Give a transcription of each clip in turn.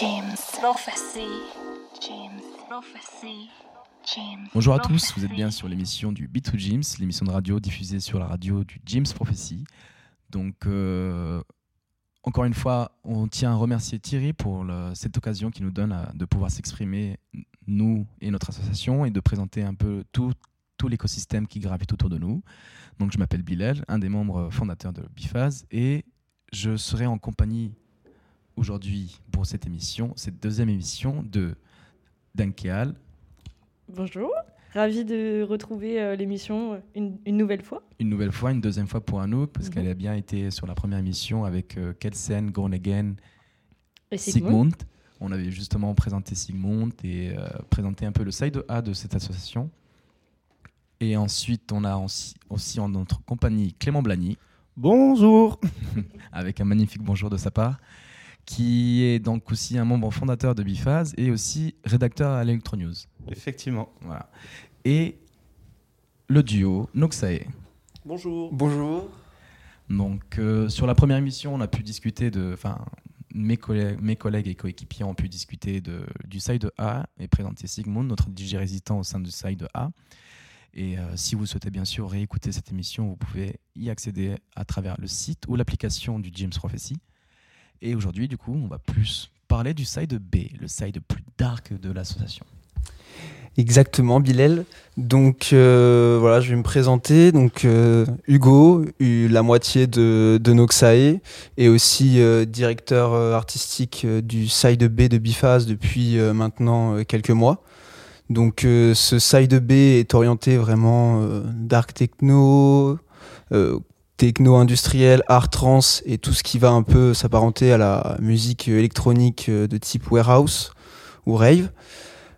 James Prophecy. James Prophecy. James Bonjour à tous, vous êtes bien sur l'émission du Beat to James, l'émission de radio diffusée sur la radio du James Prophecy. Donc, euh, encore une fois, on tient à remercier Thierry pour le- cette occasion qui nous donne à- de pouvoir s'exprimer, nous et notre association, et de présenter un peu tout, tout l'écosystème qui gravite autour de nous. Donc, je m'appelle Bilal, un des membres fondateurs de Bifaz, et je serai en compagnie aujourd'hui pour cette émission, cette deuxième émission de Dankeal, Bonjour, ravi de retrouver euh, l'émission euh, une, une nouvelle fois. une nouvelle fois, une deuxième fois pour Anouk, parce Mhm. qu'elle a bien été sur la première émission avec euh, Kelsen, Groningen, Et Sigmund. Sigmund. On avait justement présenté Sigmund et euh, présenté un peu le side A de cette association. Et ensuite, on a aussi, aussi en notre compagnie Clément Blagny, Bonjour. avec un magnifique bonjour de sa part, qui est donc aussi un membre fondateur de Bifaz et aussi rédacteur à Electronews. Effectivement. Voilà. Et le duo Noxae. Bonjour. Bonjour. Donc, euh, sur la première émission, on a pu discuter de. Enfin, mes collègues, mes collègues et coéquipiers ont pu discuter de, du side A et présenter Sigmund, notre DJ résident au sein du side A. Et euh, si vous souhaitez bien sûr réécouter cette émission, vous pouvez y accéder à travers le site ou l'application du James Prophecy. Et aujourd'hui, du coup, on va plus parler du side B, le side plus dark de l'association. Exactement, Bilal. Donc euh, voilà, je vais me présenter. Donc euh, Hugo, la moitié de, de Noxae, et aussi euh, directeur euh, artistique du side B de Bifaz depuis maintenant quelques mois. Donc ce side B est orienté vraiment dark techno, euh, techno industriel, art trans et tout ce qui va un peu s'apparenter à la musique électronique euh, de type warehouse ou rave.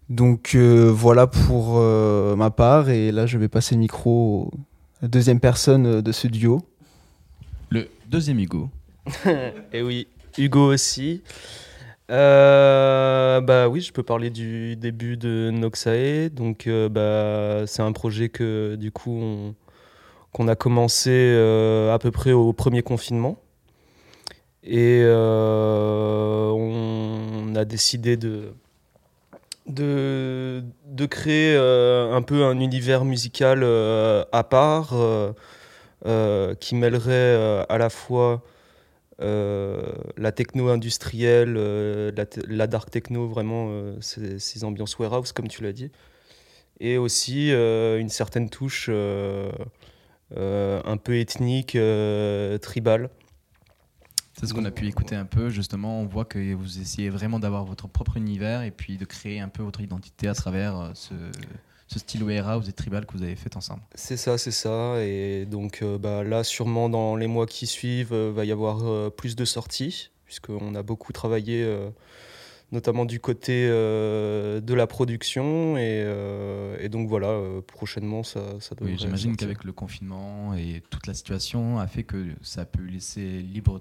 Donc euh, voilà pour euh, ma part et là je vais passer le micro à la deuxième personne de ce duo. Le deuxième Hugo. Et oui, Hugo aussi. Euh, bah oui, je peux parler du début de Noxae. Donc euh, bah, c'est un projet que du coup on- qu'on a commencé euh, à peu près au premier confinement. Et euh, on a décidé de, créer euh, un peu un univers musical à part qui mêlerait à la fois la techno industrielle, la, dark techno, vraiment ces, ces ambiances warehouse, comme tu l'as dit, et aussi une certaine touche un peu ethnique, euh, tribale. C'est ce qu'on a pu écouter un peu, justement. On voit que vous essayez vraiment d'avoir votre propre univers et puis de créer un peu votre identité à travers euh, ce, ce style warehouse et tribal que vous avez fait ensemble. C'est ça, c'est ça. Et donc euh, bah, là, sûrement dans les mois qui suivent, euh, va y avoir euh, plus de sorties, puisqu'on a beaucoup travaillé, euh, notamment du côté euh, de la production. Et, euh, et donc voilà, euh, prochainement, ça, ça devrait Oui, j'imagine qu'avec le confinement et toute la situation a fait que ça a pu laisser libre,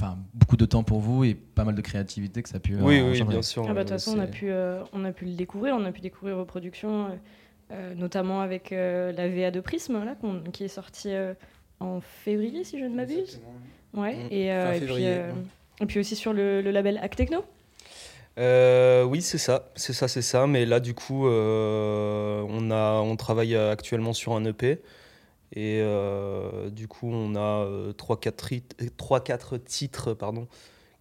enfin beaucoup de temps pour vous et pas mal de créativité que ça a pu. Oui, oui, engendrer. bien sûr. Ah bah, de toute façon, on a, pu, euh, on a pu le découvrir, on a pu découvrir vos productions, euh, notamment avec euh, la VA de Prism, là, qu'on- qui est sortie euh, en février, si je ne m'abuse. Ouais, Mm. et, euh, puis, euh, ouais. et puis aussi sur le, le label Act Techno. Euh, oui, c'est ça, c'est ça, c'est ça. Mais là, du coup, euh, on, a, on travaille actuellement sur un EP. Et euh, du coup, on a 3-4 titres pardon,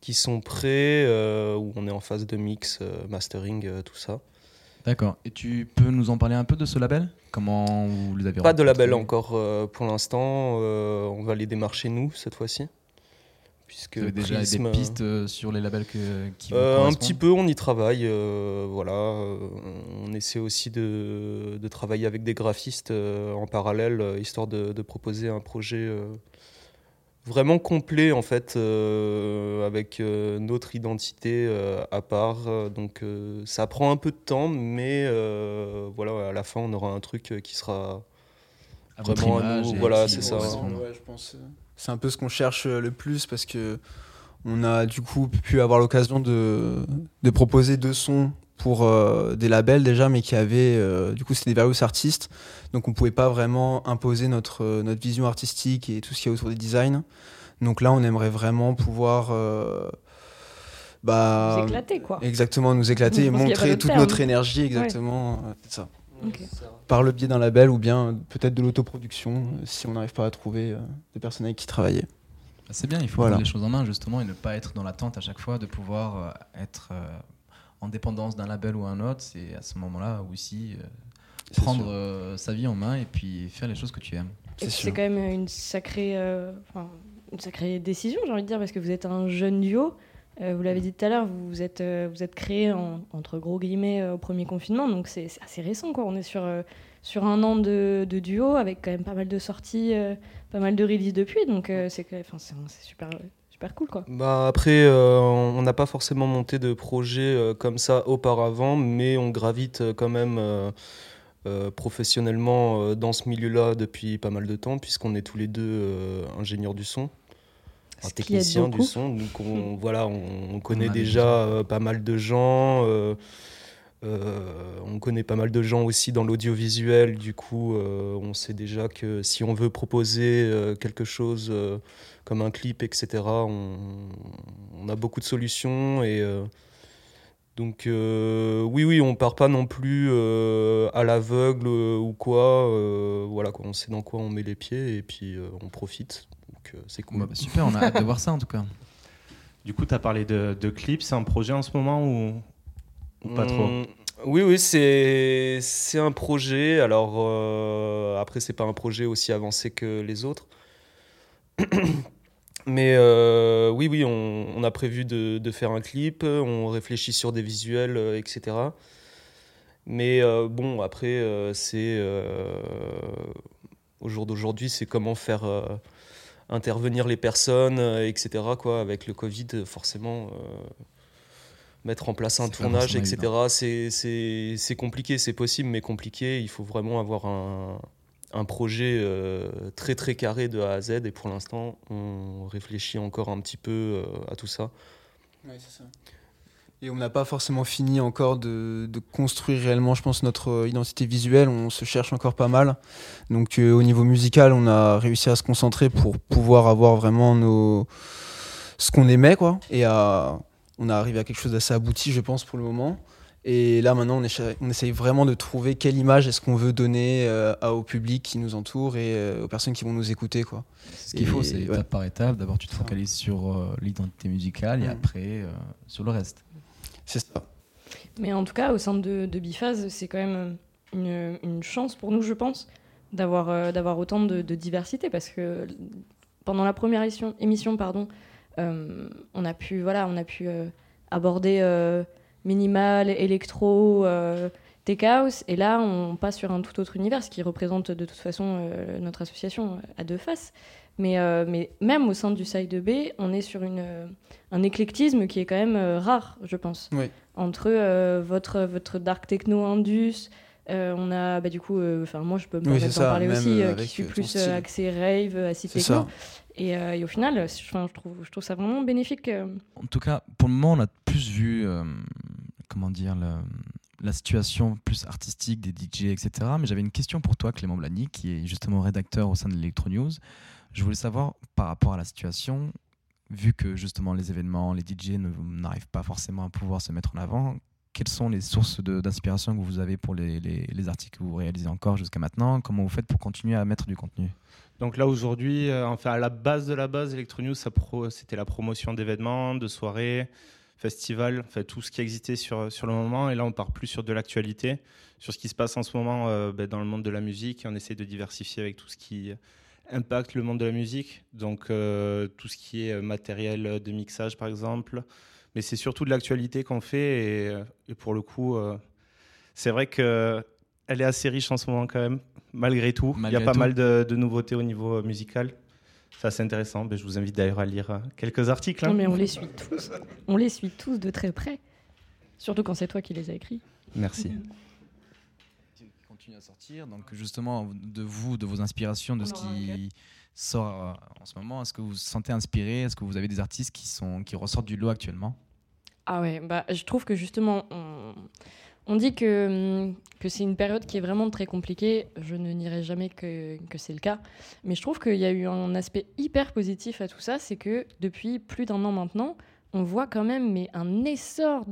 qui sont prêts, où on est en phase de mix, mastering, tout ça. D'accord. Et tu peux nous en parler un peu de ce label? Comment vous les avez Pas de label encore pour l'instant. on va les démarcher nous cette fois-ci. Puisque Vous avez déjà Prism, des pistes euh, sur les labels que, qui vous Euh, un petit peu, on y travaille. euh, voilà, euh, on essaie aussi de, de travailler avec des graphistes euh, en parallèle, histoire de, de proposer un projet euh, vraiment complet en fait, euh, avec euh, notre identité euh, à part. Donc euh, ça prend un peu de temps, mais euh, voilà, à la fin, on aura un truc qui sera à vraiment à nous, voilà, c'est ça. Ouais, je pense. C'est un peu ce qu'on cherche euh, le plus parce que on a du coup pu avoir l'occasion de, de proposer deux sons pour euh, des labels déjà, mais qui avaient, euh, du coup, c'était des various artistes. Donc on pouvait pas vraiment imposer notre, euh, notre vision artistique et tout ce qu'il y a autour des designs. Donc là, on aimerait vraiment pouvoir bah, Vous éclatez, quoi. Exactement, nous éclater et montrer toute terme. notre énergie, exactement. ça. Ok. Par le biais d'un label ou bien peut-être de l'autoproduction, euh, si on n'arrive pas à trouver euh, des personnes avec qui travailler. Bah, C'est bien, il faut Voilà. prendre les choses en main justement et ne pas être dans l'attente à chaque fois de pouvoir euh, être euh, en dépendance d'un label ou un autre. C'est à ce moment-là aussi euh, prendre euh, sa vie en main et puis faire les choses que tu aimes. C'est quand même une sacrée, euh, une sacrée décision, j'ai envie de dire, parce que vous êtes un jeune duo. Euh, vous l'avez dit tout à l'heure, vous vous êtes, euh, vous êtes créé en- entre gros guillemets euh, au premier confinement, donc c'est assez récent. Quoi. On est sur, sur un an de, duo avec quand même pas mal de sorties, pas mal de releases depuis, donc c'est super, super cool. Quoi. Bah après, on n'a pas forcément monté de projet comme ça auparavant, mais on gravite quand même professionnellement dans ce milieu-là depuis pas mal de temps, puisqu'on est tous les deux ingénieurs du son, un techniciens du son. Donc on, voilà, on, on connaît déjà euh, pas mal de gens. euh, euh, on connaît pas mal de gens aussi dans l'audiovisuel, du coup, euh, on sait déjà que si on veut proposer euh, quelque chose euh, comme un clip, etc., on, on a beaucoup de solutions. Et euh, donc, euh, oui, oui, on part pas non plus euh, à l'aveugle euh, ou quoi. euh, voilà, quoi, on sait dans quoi on met les pieds et puis euh, on profite. Donc, euh, c'est cool. Bah, bah, super, on a hâte de voir ça en tout cas. Du coup, tu as parlé de, de clips, c'est un projet en ce moment ou, ou pas trop Hum, Oui, oui, c'est c'est un projet. Alors euh, après, c'est pas un projet aussi avancé que les autres. Mais euh, oui, oui, on, on a prévu de, de faire un clip, on réfléchit sur des visuels, euh, etc. Mais euh, bon, après, euh, c'est euh, au jour d'aujourd'hui, c'est comment faire euh, intervenir les personnes, euh, etc. Quoi, avec le Covid, forcément, euh, mettre en place un tournage, etc. C'est- C'est c'est compliqué, c'est possible, mais compliqué. Il faut vraiment avoir un, un projet euh, très très carré de A à Z. Et pour l'instant, on réfléchit encore un petit peu euh, à tout ça. Et on n'a pas forcément fini encore de, de construire réellement, je pense, notre euh, identité visuelle. On se cherche encore pas mal. Donc euh, au niveau musical, on a réussi à se concentrer pour pouvoir avoir vraiment nos... ce qu'on aimait. quoi. Et à... on est arrivé à quelque chose d'assez abouti, je pense, pour le moment. Et là, maintenant, on, écha- on essaye vraiment de trouver quelle image est-ce qu'on veut donner euh, à- au public qui nous entoure et euh, aux personnes qui vont nous écouter. Quoi. Ce qu'il faut, c'est ouais. étape par étape. D'abord, tu te focalises sur euh, l'identité musicale et après euh, sur le reste. C'est ça. Mais en tout cas, au sein de, de Biphase, c'est quand même une, une chance pour nous, je pense, d'avoir euh, d'avoir autant de, diversité parce que pendant la première émission, émission pardon, euh, on a pu, voilà, on a pu euh, aborder minimal, électro, tech house, et là, on passe sur un tout autre univers, ce qui représente de toute façon notre association à deux faces. Mais, euh, mais même au sein du side B, on est sur une, euh, un éclectisme qui est quand même euh, rare, je pense Oui. entre euh, votre, votre dark techno indus. euh, on a bah, du coup, euh, enfin moi je peux me Oui, permettre c'est d'en ça, parler aussi, qui suis plus euh, axé rave, acid techno. ça. Et, euh, et au final, je, trouve, je trouve ça vraiment bénéfique. En tout cas, pour le moment, on a plus vu, euh, comment dire, le- la situation plus artistique des DJ, etc. Mais j'avais une question pour toi, Clément Blany, qui est justement rédacteur au sein de l'Electro News. Je voulais savoir, par rapport à la situation, vu que justement les événements, les DJ n'arrivent pas forcément à pouvoir se mettre en avant, quelles sont les sources d'inspiration que vous avez pour les, les- les articles que vous réalisez encore jusqu'à maintenant? Comment vous faites pour continuer à mettre du contenu? Donc là aujourd'hui, euh, enfin à la base de la base, Electronews, c'était la promotion d'événements, de soirées, festivals, enfin tout ce qui existait sur, sur le moment. Et là, on part plus sur de l'actualité, sur ce qui se passe en ce moment euh, ben, dans le monde de la musique. Et on essaie de diversifier avec tout ce qui impacte le monde de la musique. Donc euh, tout ce qui est euh, matériel de mixage, par exemple. Mais c'est surtout de l'actualité qu'on fait. Et, euh, et pour le coup, euh, c'est vrai que elle est assez riche en ce moment quand même, malgré tout. Il y a pas tout. mal de, de nouveautés au niveau musical. C'est assez intéressant. Ben, je vous invite d'ailleurs à lire quelques articles. hein. Non, mais on les suit tous. On les suit tous de très près. Surtout quand c'est toi qui les as écrits. Merci. Continue à sortir. Donc justement, de vous, de vos inspirations, de ce qui sort euh, en ce moment, est-ce que vous vous sentez inspiré? Est-ce que vous avez des artistes qui, sont, qui ressortent du lot actuellement? Ah ouais, bah, je trouve que justement, on, on dit que, hum, que c'est une période qui est vraiment très compliquée. Je ne nierai jamais que, que c'est le cas. Mais je trouve qu'il y a eu un aspect hyper positif à tout ça, c'est que depuis plus d'un an maintenant, on voit quand même mais un essor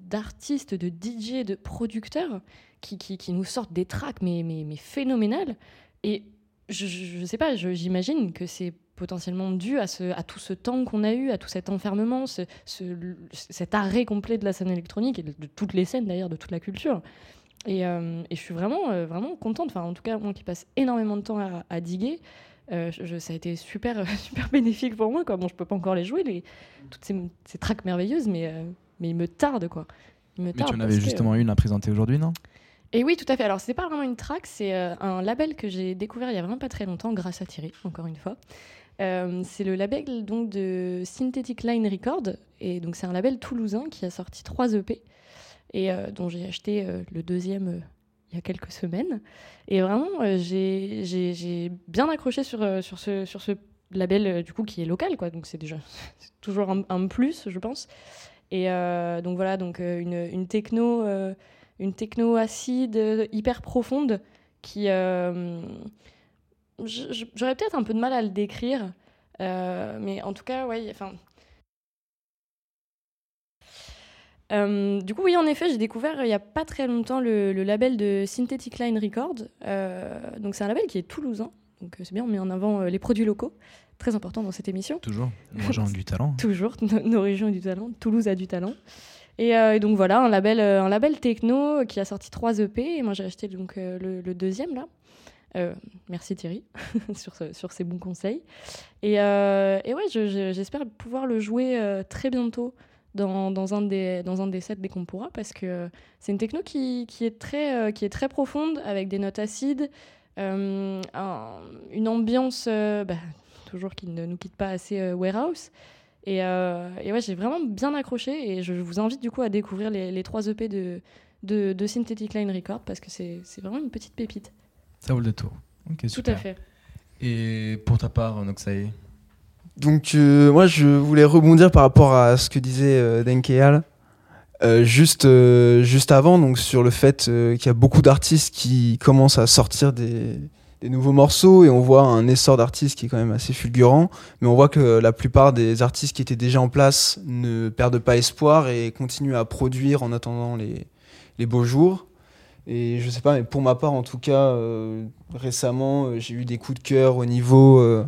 d'artistes, de DJ, de producteurs qui, qui, nous sortent des tracks mais, mais, mais phénoménales. Et je, ne sais pas, j'imagine que c'est potentiellement dû à, ce, à tout ce temps qu'on a eu, à tout cet enfermement, ce, cet arrêt complet de la scène électronique et de, toutes les scènes d'ailleurs, de toute la culture. Et, euh, je suis vraiment, euh, vraiment contente, enfin en tout cas moi qui passe énormément de temps à, à diguer, euh, je, ça a été super, super bénéfique pour moi. Quoi. Bon, je peux pas encore les jouer, les, toutes ces, ces tracks merveilleuses, mais, mais il me tarde quoi. Me mais tu en avais justement une à présenter aujourd'hui, non? Et oui, tout à fait. Alors, c'est pas vraiment une track, c'est un label que j'ai découvert il y a vraiment pas très longtemps, grâce à Thierry, encore une fois. Euh, c'est le label donc de Synthetic Line Record et donc c'est un label toulousain qui a sorti trois EP et euh, dont j'ai acheté euh, le deuxième il y a quelques semaines. Et vraiment j'ai bien accroché sur, sur, ce, sur ce label du coup qui est local quoi. Donc c'est déjà toujours un, plus je pense. Et donc voilà donc une, une techno une techno acide hyper profonde qui j'aurais peut-être un peu de mal à le décrire, euh, mais en tout cas, ouais, enfin. Euh, du coup, oui, en effet, j'ai découvert il n'y a pas très longtemps le, label de Synthetic Line Records. Euh, donc, c'est un label qui est toulousain. Donc, c'est bien, on met en avant les produits locaux. Très important dans cette émission. Toujours. Nos régions ont du talent. Toujours. Nos, régions ont du talent. Toulouse a du talent. Et, donc, voilà, un label, un label techno qui a sorti trois EP. Et moi, j'ai acheté donc, le, le, deuxième, là. Euh, merci Thierry sur, sur, ces bons conseils. Et, euh, et ouais, j'espère pouvoir le jouer euh, très bientôt dans, dans, un des, dans un des sets dès qu'on pourra, parce que c'est une techno qui, qui, est très, qui est très profonde, avec des notes acides, une ambiance bah, toujours qui ne nous quitte pas assez warehouse. Et, et ouais, j'ai vraiment bien accroché, et je vous invite du coup à découvrir les, les trois EP de, de, de Synthetic Line Record, parce que c'est vraiment une petite pépite. Ça vaut le tour. Tout à fait. Et pour ta part, Noxae? Donc, euh, moi, je voulais rebondir par rapport à ce que disait euh, Denkeal. Euh, juste, euh, juste avant, donc sur le fait qu'il y a beaucoup d'artistes qui commencent à sortir des, des, nouveaux morceaux et on voit un essor d'artistes qui est quand même assez fulgurant, mais on voit que la plupart des artistes qui étaient déjà en place ne perdent pas espoir et continuent à produire en attendant les, les beaux jours. Et je sais pas, mais pour ma part, en tout cas, récemment, j'ai eu des coups de cœur au niveau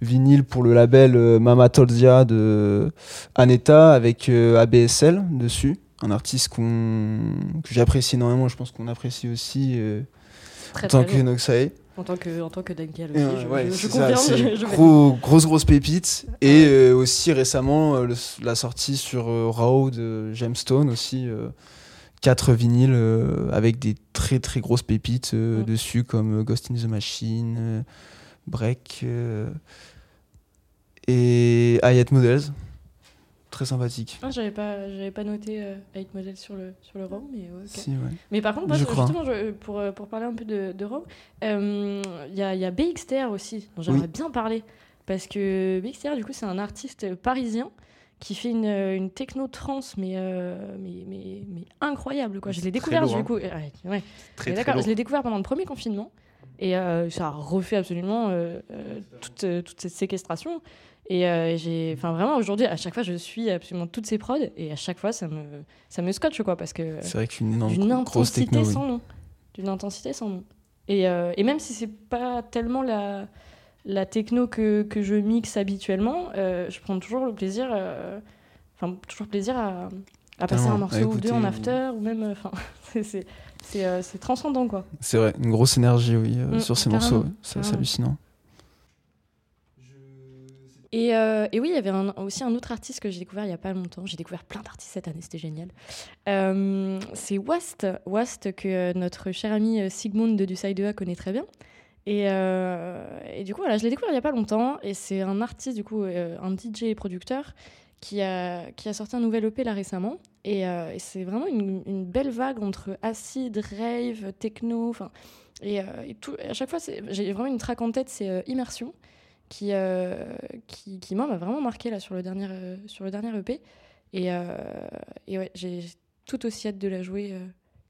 vinyle pour le label Mama Tolzia de Aneta avec ABSL dessus. Un artiste qu'on que j'apprécie énormément, je pense qu'on apprécie aussi en, tant que Noxae. En tant que, en tant que Dunkel aussi, je, ouais, je, confirme. grosse, grosse pépite. Et aussi récemment, la sortie sur Raw de Gemstone aussi quatre vinyles euh, avec des très très grosses pépites euh, mm. dessus comme euh, Ghost in the Machine, Break et Hayat Models. Très sympathique. Ah, j'avais pas, j'avais pas noté Hayat Models sur le, sur le ROM, mais Si, ouais. Mais par contre, justement, pour, pour parler un peu de, de ROM, il y, a, y a BXTR aussi, dont j'aimerais bien parler. Parce que BXTR, du coup, c'est un artiste parisien qui fait une, une techno trans mais, euh, mais, mais, mais, incroyable quoi. Je l'ai découvert du coup, ouais, Très, d'accord, je l'ai découvert pendant le premier confinement et euh, ça a refait absolument euh, toute, toute cette séquestration. Et j'ai enfin vraiment aujourd'hui à chaque fois je suis absolument toutes ces prods et à chaque fois ça me ça me scotche quoi parce que c'est vrai qu'une intensité sans nom. d'une intensité sans nom. Et, et même si c'est pas tellement la la techno que, que, je mixe habituellement, euh, je prends toujours le plaisir, euh, enfin toujours plaisir à, à passer un morceau ou deux en after ou même, euh, enfin c'est transcendant quoi. C'est vrai, une grosse énergie oui mm, sur ces morceaux, c'est hallucinant. Et, et, oui, il y avait aussi un autre artiste que j'ai découvert il n'y a pas longtemps. J'ai découvert plein d'artistes cette année, c'était génial. c'est Wast, Wast que notre cher ami Sigmund de du Side A connaît très bien. Euh, et, du coup, voilà, je l'ai découvert il n'y a pas longtemps. Et c'est un artiste, du coup, euh, un DJ et producteur qui a, qui a sorti un nouvel EP là récemment. Et, euh, c'est vraiment une, belle vague entre acid, rave, techno. Et, et tout, à chaque fois, j'ai vraiment une track en tête, c'est Immersion, qui, qui, qui moi, m'a vraiment marqué là, sur, le dernier, sur le dernier EP. Et, ouais, j'ai tout aussi hâte de la jouer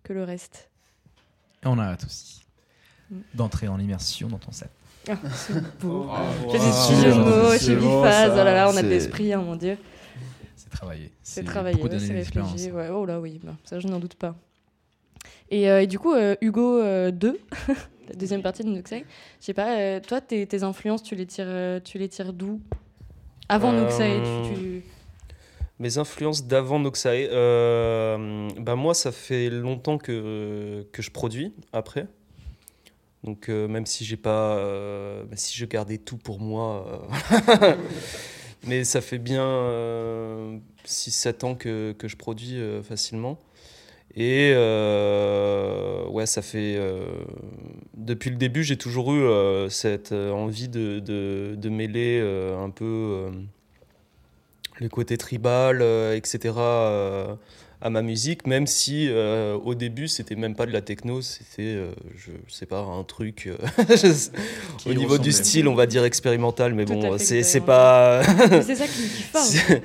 que le reste. Et on a hâte aussi d'entrer en immersion dans ton set. Ah, c'est beau. Oh, J'ai des de mots chez Bifaz. Oh là là, on a de l'esprit, hein, mon Dieu. C'est travaillé. C'est travaillé, beaucoup ouais, d'années c'est d'expérience. réfléchi. Ouais. Oh là oui, bah, ça je n'en doute pas. Et, euh, et du coup, euh, Hugo euh, 2, la deuxième partie de Noxai, je sais pas, euh, toi, tes, tes influences, tu les tires, euh, tu les tires d'où? Avant Euh, Noxai, tu, tu- Mes influences d'avant Noxae, euh, bah moi ça fait longtemps que, que je produis après. Donc euh, même si j'ai pas, euh, bah, si je gardais tout pour moi, euh, mais ça fait bien 6-7 ans que, que je produis facilement. Et ouais, ça fait depuis le début, j'ai toujours eu cette envie de, de, de mêler un peu le côté tribal, etc. à ma musique, même si euh, au début c'était même pas de la techno, c'était, euh, je sais pas, un truc euh, Qui au niveau du style, on va dire expérimental, mais Tout bon, c'est c'est pas, c'est ça qui me kiffe pas. hein. c'est-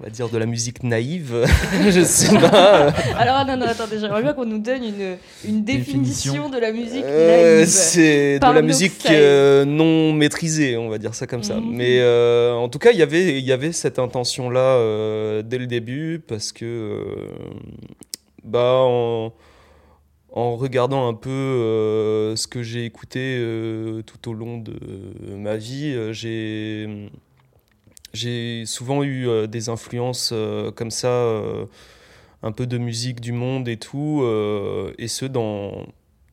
on va dire de la musique naïve, je sais pas. Alors non, non, attendez, j'aimerais bien qu'on nous donne une, une définition, Définition. de la musique Euh, naïve. c'est de la musique euh, non maîtrisée, on va dire ça comme ça. Mhm. Mais euh, en tout cas, il y avait- il y avait cette intention-là euh, dès le début parce que, euh, bah, en, en regardant un peu euh, ce que j'ai écouté euh, tout au long de ma vie, euh, j'ai j'ai souvent eu euh, des influences euh, comme ça, euh, un peu de musique du monde et tout, et ce dans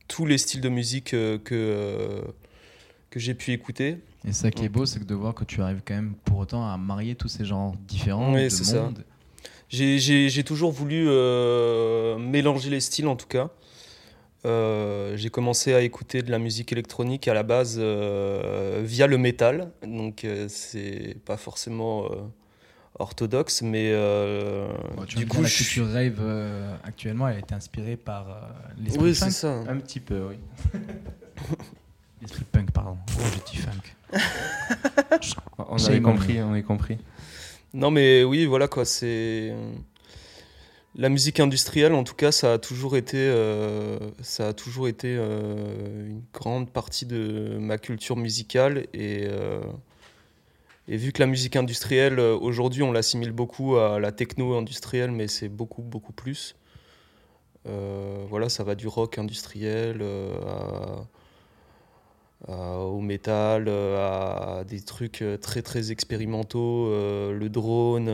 tous les styles de musique que, que j'ai pu écouter. Et ça qui est beau, c'est de voir que tu arrives quand même pour autant à marier tous ces genres différents Oui, de c'est ça. monde. J'ai- toujours voulu mélanger les styles en tout cas. Euh, j'ai commencé à écouter de la musique électronique à la base euh, via le métal, donc euh, c'est pas forcément orthodoxe, mais Bon, du coup, la je suis- culture rave actuellement, elle a été inspirée par l'esprit oui, c'est ça. Un petit peu, oui. l'esprit punk, pardon. Oh, j'ai dit funk. On avait compris, on avait compris. Non, mais oui, voilà quoi, c'est. La musique industrielle, en tout cas, ça a toujours été, euh, euh, une grande partie de ma culture musicale. Et, euh, vu que la musique industrielle, aujourd'hui, on l'assimile beaucoup à la techno industrielle, mais c'est beaucoup, beaucoup plus. Voilà, ça va du rock industriel au métal, à des trucs très très expérimentaux, le drone.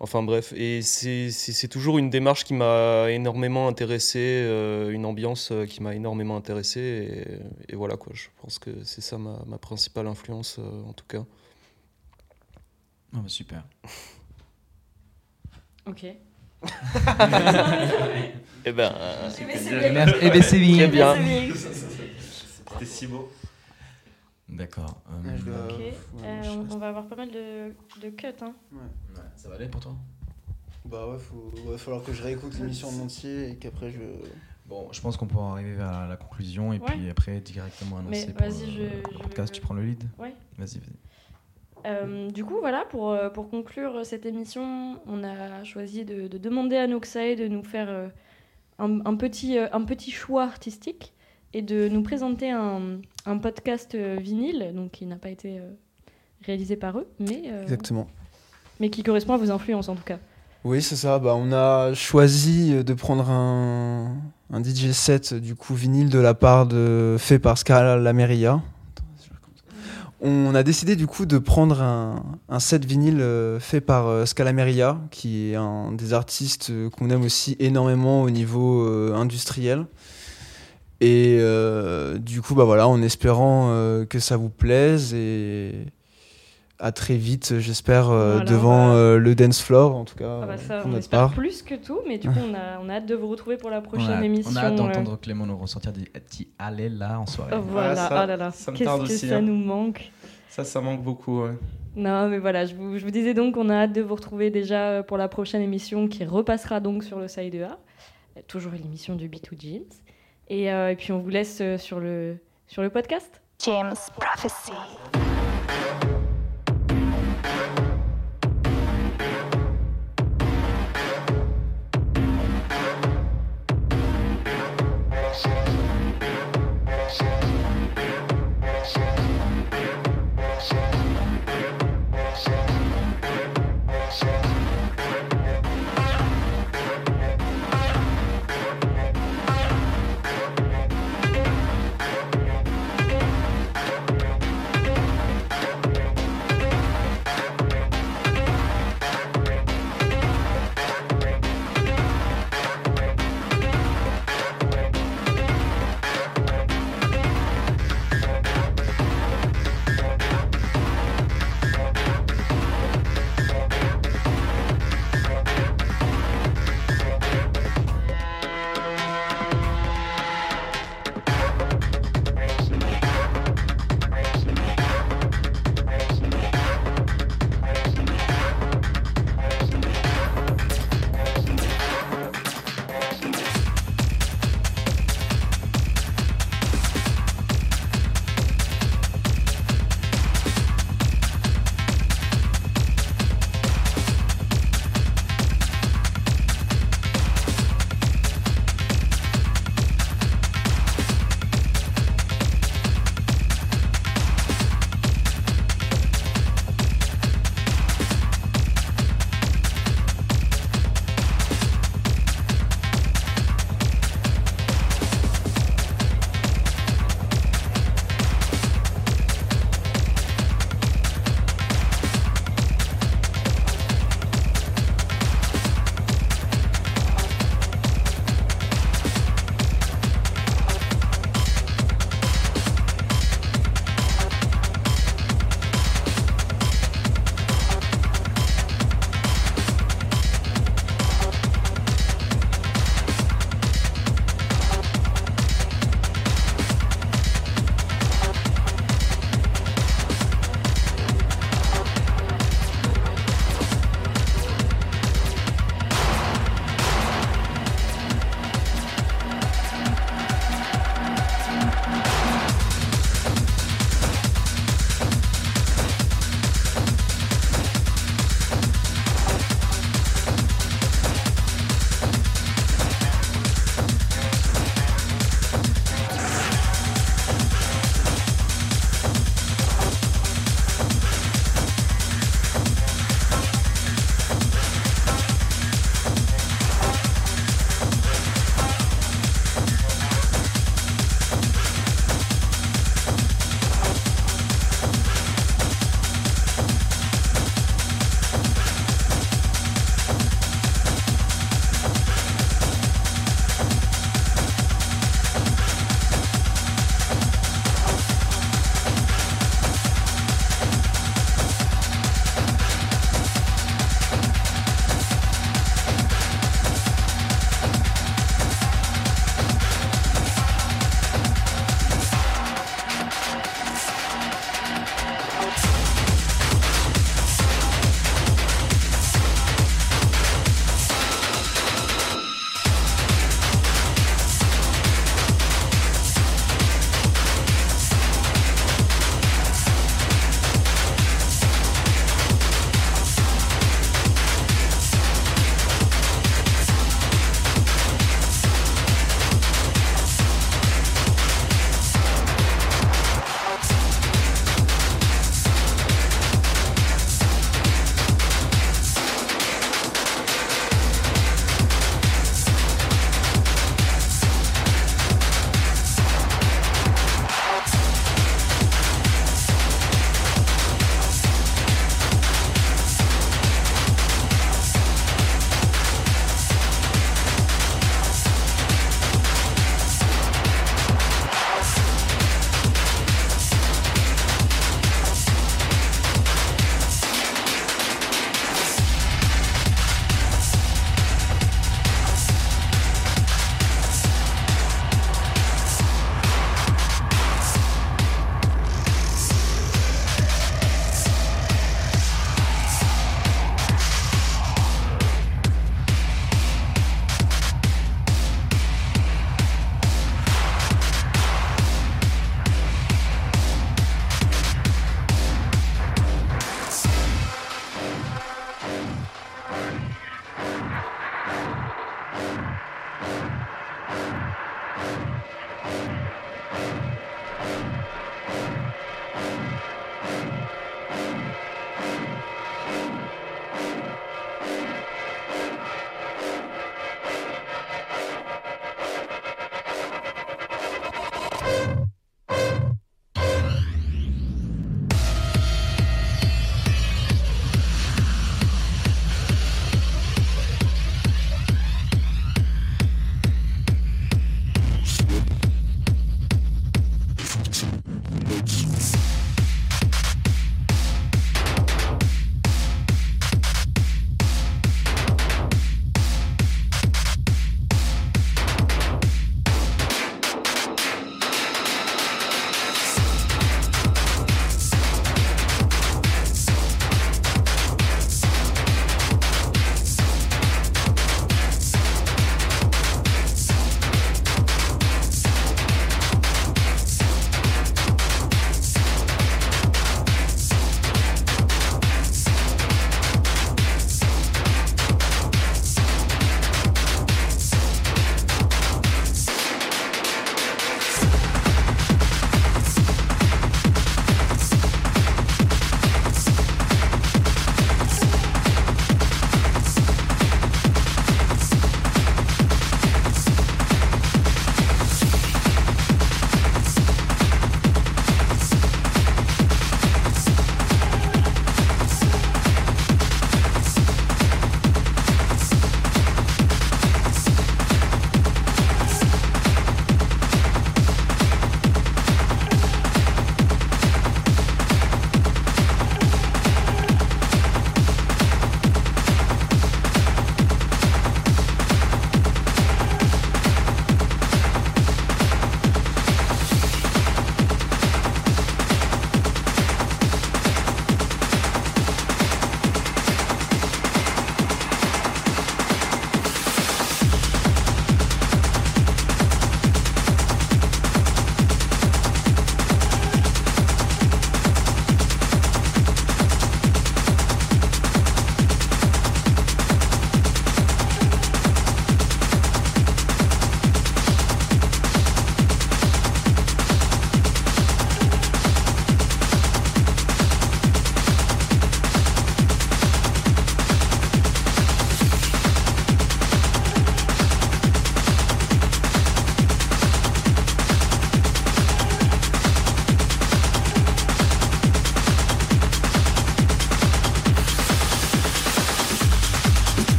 Enfin bref, et c'est- c'est c'est toujours une démarche qui m'a énormément intéressé, euh, une ambiance euh, qui m'a énormément intéressé. Et, et voilà quoi, je pense que c'est ça ma, ma principale influence euh, en tout cas. Oh, bah, super. Ok. Eh ben, Merci. Eh ben, c'est bien. Très bien. C'était si beau. D'accord. Ouais, je dois- Ok. Ouais, Euh, on, va avoir pas mal de, de cuts. Hein. ouais, ça va aller pour toi? Bah ouais, faut, va falloir que je réécoute l'émission en entier et qu'après je. Bon, je pense qu'on peut arriver à la conclusion et Ouais. puis après directement annoncer Mais pour vas-y, le, je- le je- podcast. Tu prends le lead? Ouais. Vas-y, vas-y. Euh, du coup, voilà, pour, euh, pour conclure cette émission, on a choisi de, de demander à Noxae de nous faire un, un petit, un petit choix artistique et de nous présenter un, un podcast euh, vinyle, donc qui n'a pas été euh, réalisé par eux, mais, euh, Exactement. mais qui correspond à vos influences en tout cas. Oui, c'est ça. Bah, on a choisi de prendre un, un DJ set du coup vinyle de la part de fait par Scala Lameria. On a décidé du coup de prendre un, un set vinyle fait par euh, Scalameria, qui est un des artistes qu'on aime aussi énormément au niveau euh, industriel. Et euh, du coup, bah voilà, en espérant euh, que ça vous plaise et à très vite, j'espère, euh, Voilà, devant le dance floor, en tout cas, Ah bah ça, on espère part. plus que tout, mais du coup, on a, on a hâte de vous retrouver pour la prochaine on a, émission. On a hâte euh. d'entendre Clément nous ressortir des petits allez là en soirée. Oh, voilà, ça- ah là là, ça me qu'est-ce tarde que aussi, ça hein. nous manque. Ça, ça manque beaucoup. ouais. Non, mais voilà, je vous, je vous disais donc qu'on a hâte de vous retrouver déjà pour la prochaine émission qui repassera donc sur le Side A. Toujours l'émission du B2 Jeans. Et, euh, et puis on vous laisse euh, sur le, sur le podcast. James Prophecy.